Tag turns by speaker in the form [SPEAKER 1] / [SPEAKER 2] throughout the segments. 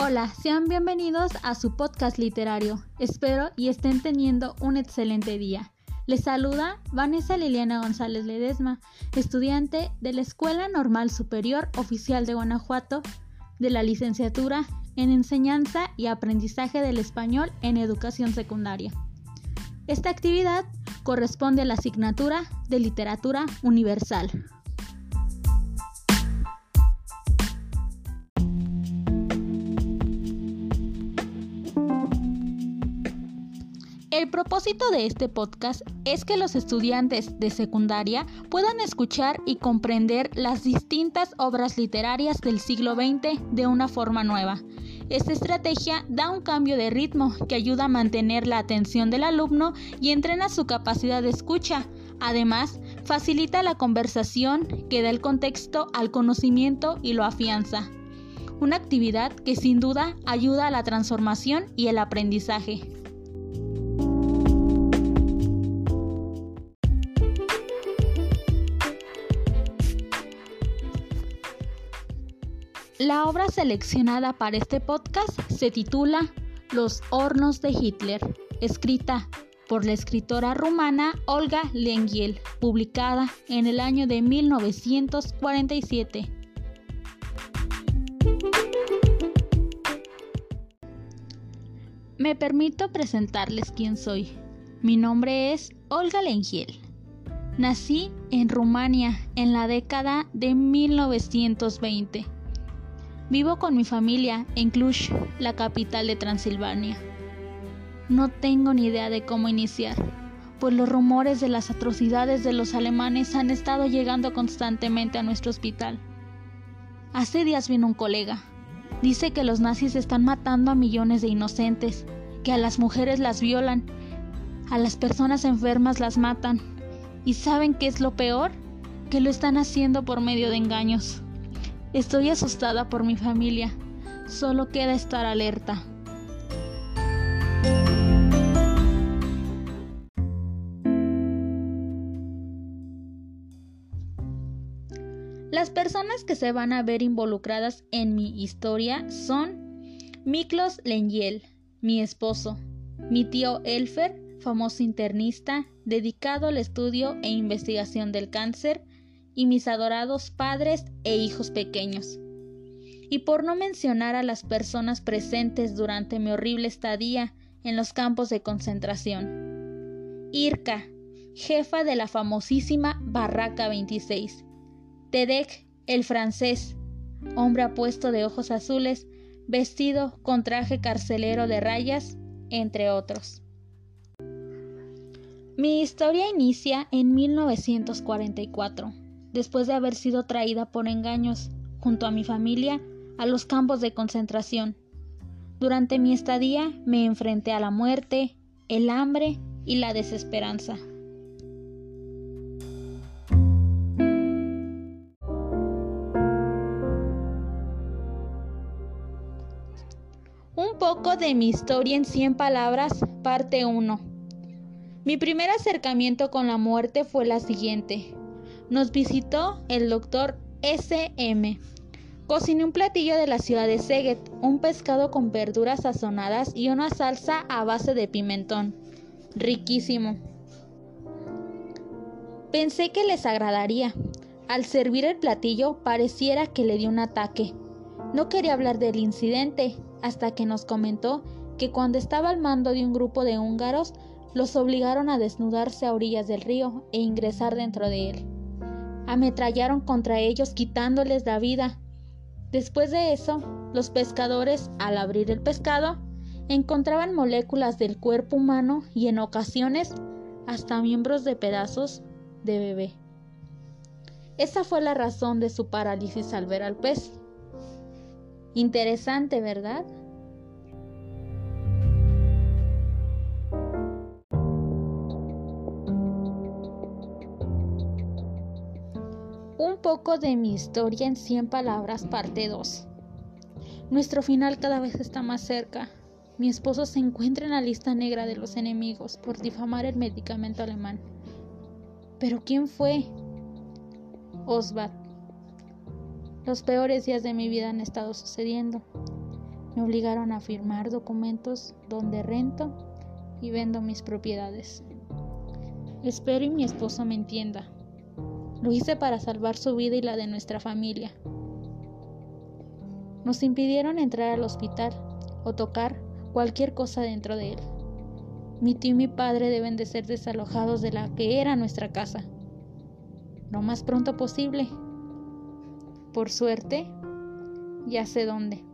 [SPEAKER 1] Hola, sean bienvenidos a su podcast literario. Espero y estén teniendo un excelente día. Les saluda Vanessa Liliana González Ledesma, estudiante de la Escuela Normal Superior Oficial de Guanajuato, de la licenciatura en Enseñanza y Aprendizaje del Español en Educación Secundaria. Esta actividad corresponde a la asignatura de Literatura Universal. El propósito de este podcast es que los estudiantes de secundaria puedan escuchar y comprender las distintas obras literarias del siglo XX de una forma nueva. Esta estrategia da un cambio de ritmo que ayuda a mantener la atención del alumno y entrena su capacidad de escucha. Además, facilita la conversación que da el contexto al conocimiento y lo afianza. Una actividad que sin duda ayuda a la transformación y el aprendizaje. La obra seleccionada para este podcast se titula Los hornos de Hitler, escrita por la escritora rumana Olga Lengiel, publicada en el año de 1947. Me permito presentarles quién soy. Mi nombre es Olga Lengiel. Nací en Rumania en la década de 1920 Vivo con mi familia en Cluj, la capital de Transilvania. No tengo ni idea de cómo iniciar, pues los rumores de las atrocidades de los alemanes han estado llegando constantemente a nuestro hospital. Hace días vino un colega. Dice que los nazis están matando a millones de inocentes, que a las mujeres las violan, a las personas enfermas las matan. ¿Y saben qué es lo peor? Que lo están haciendo por medio de engaños. Estoy asustada por mi familia. Solo queda estar alerta. Las personas que se van a ver involucradas en mi historia son Miklos Lengiel, mi esposo, mi tío Elfer, famoso internista, dedicado al estudio e investigación del cáncer, y mis adorados padres e hijos pequeños. Y por no mencionar a las personas presentes durante mi horrible estadía en los campos de concentración. Irka, jefa de la famosísima Barraca 26. Tedek, el francés, hombre apuesto de ojos azules, vestido con traje carcelero de rayas, entre otros. Mi historia inicia en 1944 después de haber sido traída por engaños, junto a mi familia, a los campos de concentración. Durante mi estadía me enfrenté a la muerte, el hambre y la desesperanza. Un poco de mi historia en 100 palabras, parte 1. Mi primer acercamiento con la muerte fue la siguiente. Nos visitó el doctor S.M. Cociné un platillo de la ciudad de Seget, un pescado con verduras sazonadas y una salsa a base de pimentón. Riquísimo. Pensé que les agradaría. Al servir el platillo pareciera que le dio un ataque. No quería hablar del incidente hasta que nos comentó que cuando estaba al mando de un grupo de húngaros los obligaron a desnudarse a orillas del río e ingresar dentro de él ametrallaron contra ellos quitándoles la vida. Después de eso, los pescadores, al abrir el pescado, encontraban moléculas del cuerpo humano y en ocasiones hasta miembros de pedazos de bebé. Esa fue la razón de su parálisis al ver al pez. Interesante, ¿verdad? De mi historia en 100 palabras, parte 2. Nuestro final cada vez está más cerca. Mi esposo se encuentra en la lista negra de los enemigos por difamar el medicamento alemán. ¿Pero quién fue? Oswald. Los peores días de mi vida han estado sucediendo. Me obligaron a firmar documentos donde rento y vendo mis propiedades. Espero y mi esposo me entienda. Lo hice para salvar su vida y la de nuestra familia. Nos impidieron entrar al hospital o tocar cualquier cosa dentro de él. Mi tío y mi padre deben de ser desalojados de la que era nuestra casa. Lo más pronto posible. Por suerte, ya sé dónde.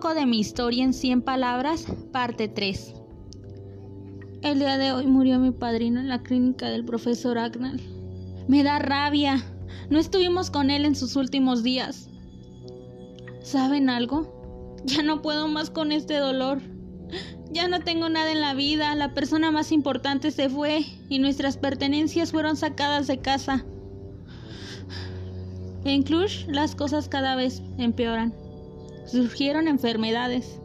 [SPEAKER 1] Poco de mi historia en 100 palabras, parte 3. El día de hoy murió mi padrino en la clínica del profesor Agnal. Me da rabia. No estuvimos con él en sus últimos días. ¿Saben algo? Ya no puedo más con este dolor. Ya no tengo nada en la vida. La persona más importante se fue y nuestras pertenencias fueron sacadas de casa. En Cluj las cosas cada vez empeoran. Surgieron enfermedades.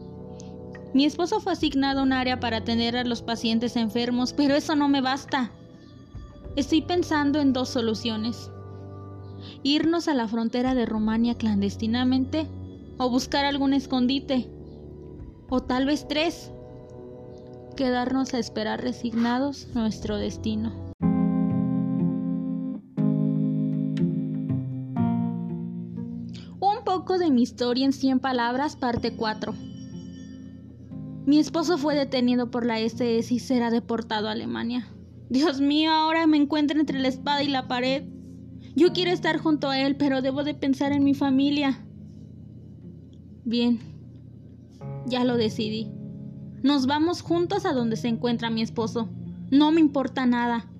[SPEAKER 1] Mi esposo fue asignado a un área para atender a los pacientes enfermos, pero eso no me basta. Estoy pensando en dos soluciones. Irnos a la frontera de Rumania clandestinamente o buscar algún escondite. O tal vez tres. Quedarnos a esperar resignados nuestro destino. Mi historia en 100 palabras, parte 4. Mi esposo fue detenido por la SS y será deportado a Alemania. Dios mío, ahora me encuentro entre la espada y la pared. Yo quiero estar junto a él, pero debo de pensar en mi familia. Bien, ya lo decidí. Nos vamos juntos a donde se encuentra mi esposo. No me importa nada.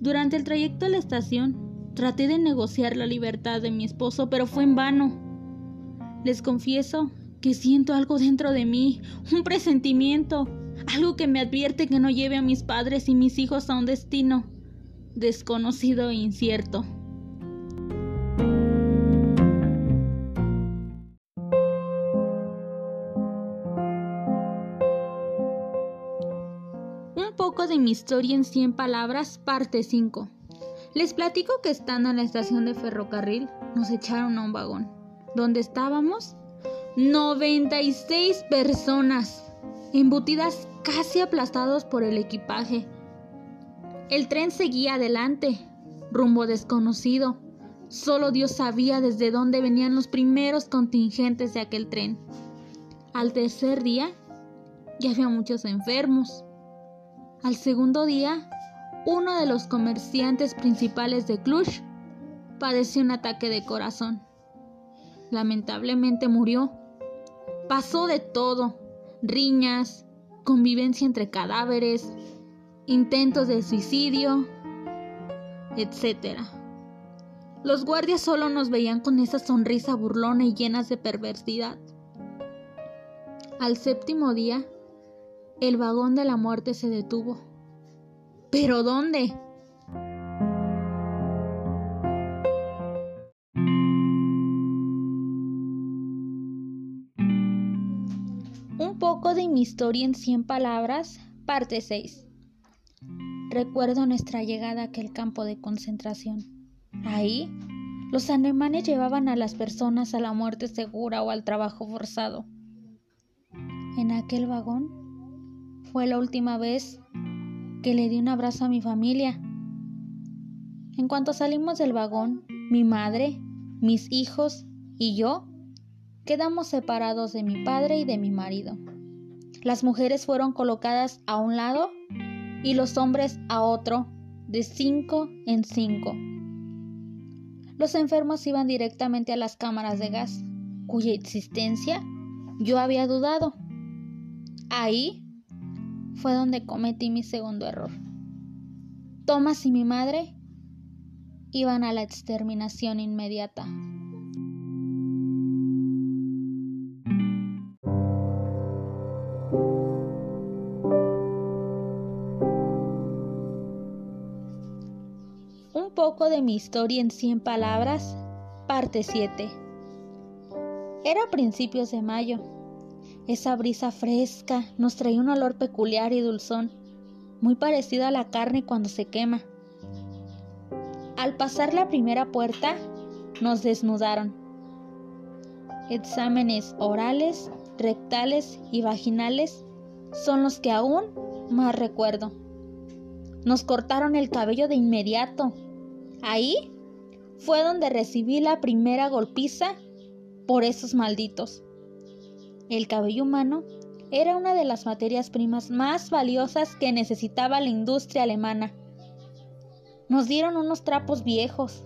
[SPEAKER 1] Durante el trayecto a la estación, traté de negociar la libertad de mi esposo, pero fue en vano. Les confieso que siento algo dentro de mí, un presentimiento, algo que me advierte que no lleve a mis padres y mis hijos a un destino desconocido e incierto. Un poco de mi historia en 100 palabras, parte 5. Les platico que estando en la estación de ferrocarril, nos echaron a un vagón. Donde estábamos 96 personas, embutidas casi aplastados por el equipaje. El tren seguía adelante, rumbo desconocido. Solo Dios sabía desde dónde venían los primeros contingentes de aquel tren. Al tercer día, ya había muchos enfermos. Al segundo día, uno de los comerciantes principales de Cluj padeció un ataque de corazón. Lamentablemente murió Pasó de todo, riñas, convivencia entre cadáveres, intentos de suicidio, etc. Los guardias solo nos veían con esa sonrisa burlona y llenas de perversidad. Al séptimo día, el vagón de la muerte se detuvo. ¿Pero dónde? de mi historia en 100 palabras, parte 6. Recuerdo nuestra llegada a aquel campo de concentración. Ahí, los alemanes llevaban a las personas a la muerte segura o al trabajo forzado. En aquel vagón fue la última vez que le di un abrazo a mi familia. En cuanto salimos del vagón, mi madre, mis hijos y yo quedamos separados de mi padre y de mi marido. Las mujeres fueron colocadas a un lado y los hombres a otro, de cinco en cinco. Los enfermos iban directamente a las cámaras de gas, cuya existencia yo había dudado. Ahí fue donde cometí mi segundo error. Thomas y mi madre iban a la exterminación inmediata. poco de mi historia en 100 palabras, parte 7. Era principios de mayo. Esa brisa fresca nos traía un olor peculiar y dulzón. muy parecido a la carne cuando se quema. Al pasar la primera puerta, nos desnudaron. Exámenes orales, rectales y vaginales son los que aún más recuerdo. Nos cortaron el cabello de inmediato. Ahí fue donde recibí la primera golpiza por esos malditos. El cabello humano era una de las materias primas más valiosas que necesitaba la industria alemana. Nos dieron unos trapos viejos.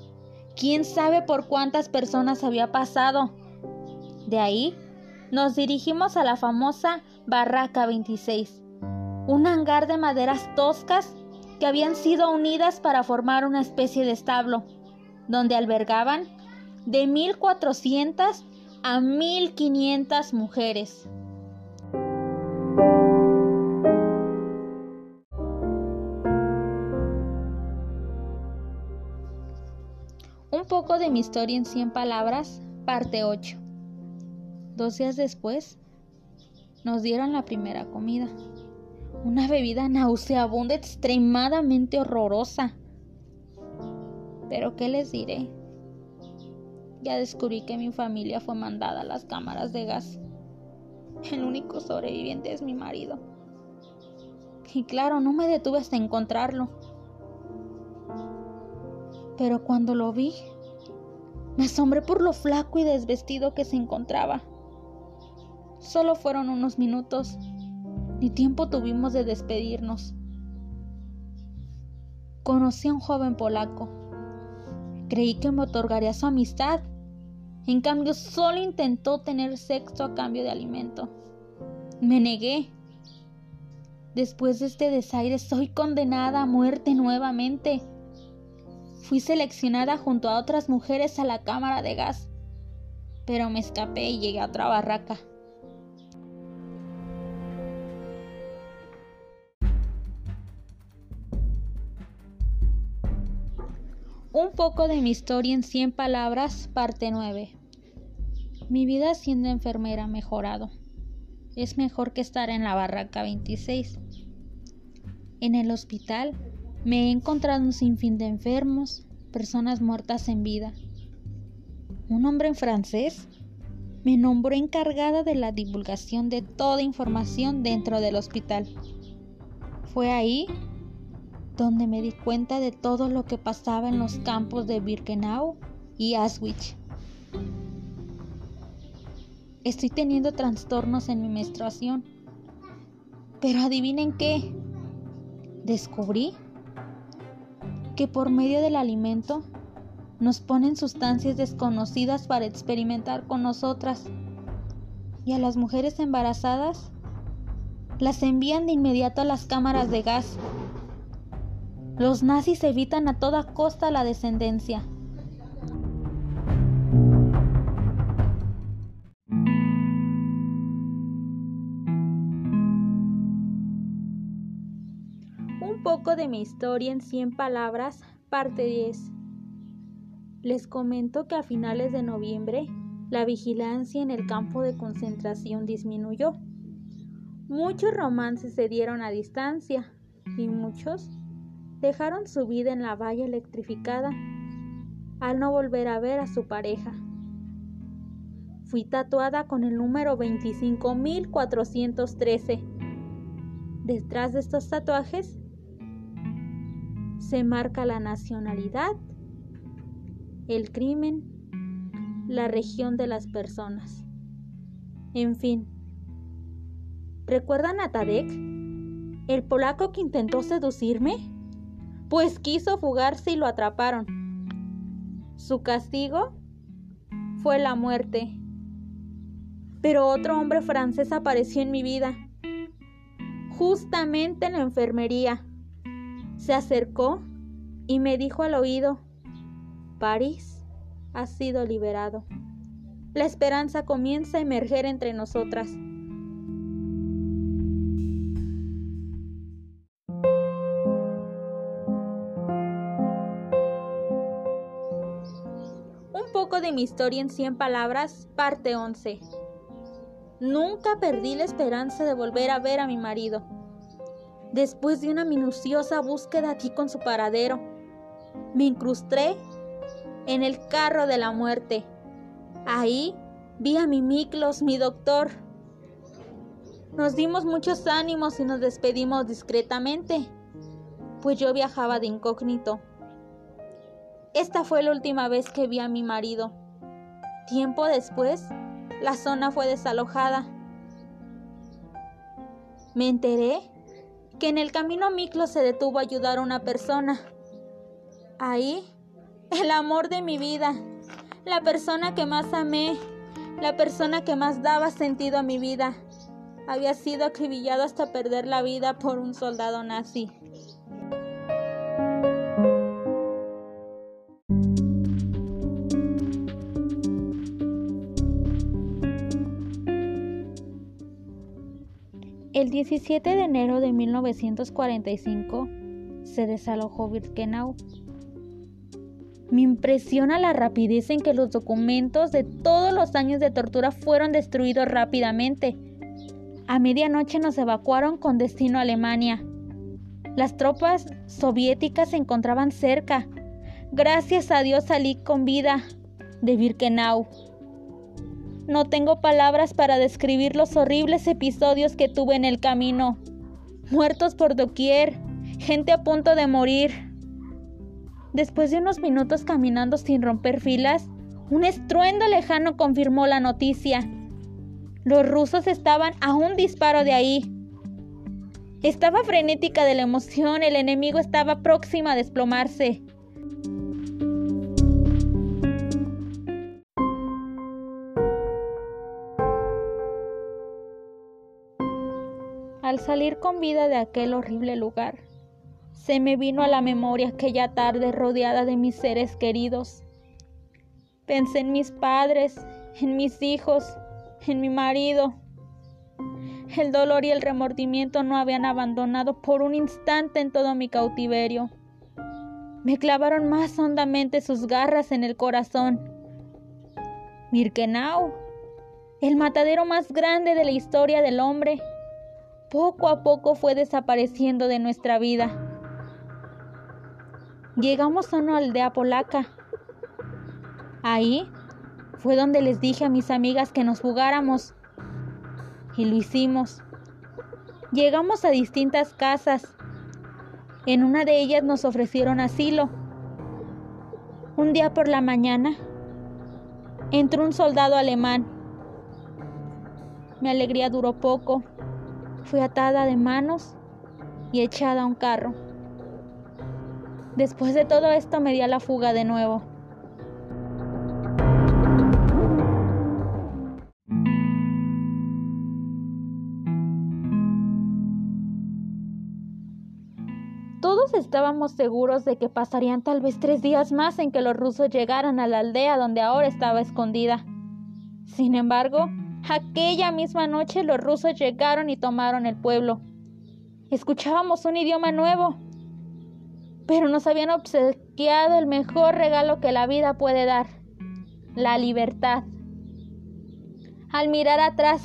[SPEAKER 1] ¿Quién sabe por cuántas personas había pasado? De ahí nos dirigimos a la famosa Barraca 26, un hangar de maderas toscas que habían sido unidas para formar una especie de establo, donde albergaban de 1.400 a 1.500 mujeres. Un poco de mi historia en 100 palabras, parte 8. Dos días después, nos dieron la primera comida. Una bebida nauseabunda extremadamente horrorosa. Pero ¿qué les diré? Ya descubrí que mi familia fue mandada a las cámaras de gas. El único sobreviviente es mi marido. Y claro, no me detuve hasta encontrarlo. Pero cuando lo vi, me asombré por lo flaco y desvestido que se encontraba. Solo fueron unos minutos, ni tiempo tuvimos de despedirnos. Conocí a un joven polaco. Creí que me otorgaría su amistad. En cambio, solo intentó tener sexo a cambio de alimento. Me negué. Después de este desaire, soy condenada a muerte nuevamente. Fui seleccionada junto a otras mujeres a la cámara de gas, pero me escapé y llegué a otra barraca. Un poco de mi historia en 100 palabras, parte 9. Mi vida siendo enfermera ha mejorado. Es mejor que estar en la barraca 26. En el hospital me he encontrado un sinfín de enfermos, personas muertas en vida. Un hombre en francés me nombró encargada de la divulgación de toda información dentro del hospital. Fue ahí donde me di cuenta de todo lo que pasaba en los campos de Birkenau y Auschwitz. Estoy teniendo trastornos en mi menstruación. Pero adivinen qué. Descubrí que por medio del alimento nos ponen sustancias desconocidas para experimentar con nosotras. Y a las mujeres embarazadas las envían de inmediato a las cámaras de gas los nazis evitan a toda costa la descendencia. Un poco de mi historia en 100 palabras, parte 10. Les comento que a finales de noviembre la vigilancia en el campo de concentración disminuyó. Muchos romances se dieron a distancia y muchos dejaron su vida en la valla electrificada al no volver a ver a su pareja. Fui tatuada con el número 25413. Detrás de estos tatuajes se marca la nacionalidad, el crimen, la región de las personas. En fin, ¿recuerdan a Tadek? ¿El polaco que intentó seducirme? Pues quiso fugarse y lo atraparon. Su castigo fue la muerte. Pero otro hombre francés apareció en mi vida, justamente en la enfermería. Se acercó y me dijo al oído, París ha sido liberado. La esperanza comienza a emerger entre nosotras. De mi historia en 100 palabras, parte 11. Nunca perdí la esperanza de volver a ver a mi marido. Después de una minuciosa búsqueda aquí con su paradero, me incrusté en el carro de la muerte. Ahí vi a mi Miklos, mi doctor. Nos dimos muchos ánimos y nos despedimos discretamente, pues yo viajaba de incógnito. Esta fue la última vez que vi a mi marido. Tiempo después, la zona fue desalojada. Me enteré que en el camino Miklos se detuvo a ayudar a una persona. Ahí, el amor de mi vida, la persona que más amé, la persona que más daba sentido a mi vida, había sido acribillado hasta perder la vida por un soldado nazi. El 17 de enero de 1945 se desalojó Birkenau. Me impresiona la rapidez en que los documentos de todos los años de tortura fueron destruidos rápidamente. A medianoche nos evacuaron con destino a Alemania. Las tropas soviéticas se encontraban cerca. Gracias a Dios salí con vida de Birkenau. No tengo palabras para describir los horribles episodios que tuve en el camino. Muertos por doquier, gente a punto de morir. Después de unos minutos caminando sin romper filas, un estruendo lejano confirmó la noticia. Los rusos estaban a un disparo de ahí. Estaba frenética de la emoción, el enemigo estaba próximo a desplomarse. Al salir con vida de aquel horrible lugar, se me vino a la memoria aquella tarde rodeada de mis seres queridos. Pensé en mis padres, en mis hijos, en mi marido. El dolor y el remordimiento no habían abandonado por un instante en todo mi cautiverio. Me clavaron más hondamente sus garras en el corazón. Mirkenau, el matadero más grande de la historia del hombre, poco a poco fue desapareciendo de nuestra vida. Llegamos a una aldea polaca. Ahí fue donde les dije a mis amigas que nos jugáramos. Y lo hicimos. Llegamos a distintas casas. En una de ellas nos ofrecieron asilo. Un día por la mañana entró un soldado alemán. Mi alegría duró poco. Fui atada de manos y echada a un carro. Después de todo esto me di a la fuga de nuevo. Todos estábamos seguros de que pasarían tal vez tres días más en que los rusos llegaran a la aldea donde ahora estaba escondida. Sin embargo, Aquella misma noche los rusos llegaron y tomaron el pueblo. Escuchábamos un idioma nuevo, pero nos habían obsequiado el mejor regalo que la vida puede dar, la libertad. Al mirar atrás,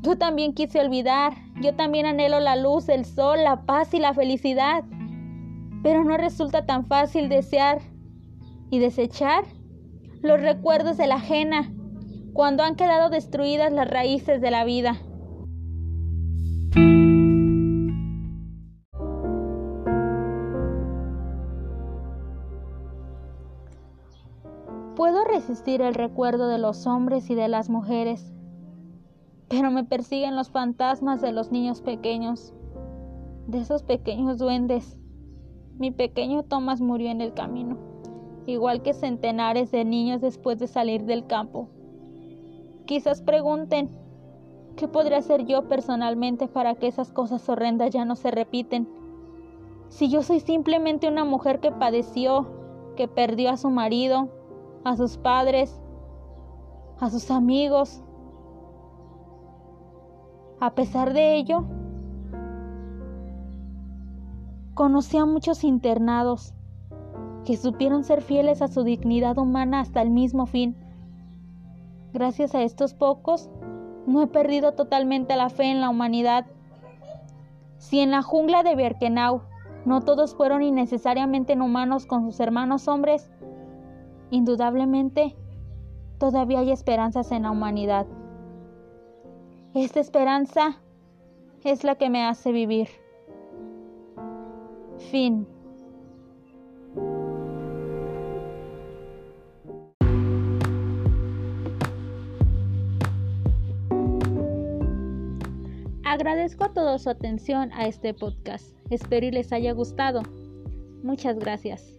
[SPEAKER 1] yo también quise olvidar, yo también anhelo la luz, el sol, la paz y la felicidad, pero no resulta tan fácil desear y desechar los recuerdos de la ajena cuando han quedado destruidas las raíces de la vida. Puedo resistir el recuerdo de los hombres y de las mujeres, pero me persiguen los fantasmas de los niños pequeños, de esos pequeños duendes. Mi pequeño Thomas murió en el camino, igual que centenares de niños después de salir del campo. Quizás pregunten, ¿qué podría hacer yo personalmente para que esas cosas horrendas ya no se repiten? Si yo soy simplemente una mujer que padeció, que perdió a su marido, a sus padres, a sus amigos. A pesar de ello, conocí a muchos internados que supieron ser fieles a su dignidad humana hasta el mismo fin. Gracias a estos pocos, no he perdido totalmente la fe en la humanidad. Si en la jungla de Birkenau no todos fueron innecesariamente humanos con sus hermanos hombres, indudablemente todavía hay esperanzas en la humanidad. Esta esperanza es la que me hace vivir. Fin. Agradezco a todos su atención a este podcast. Espero y les haya gustado. Muchas gracias.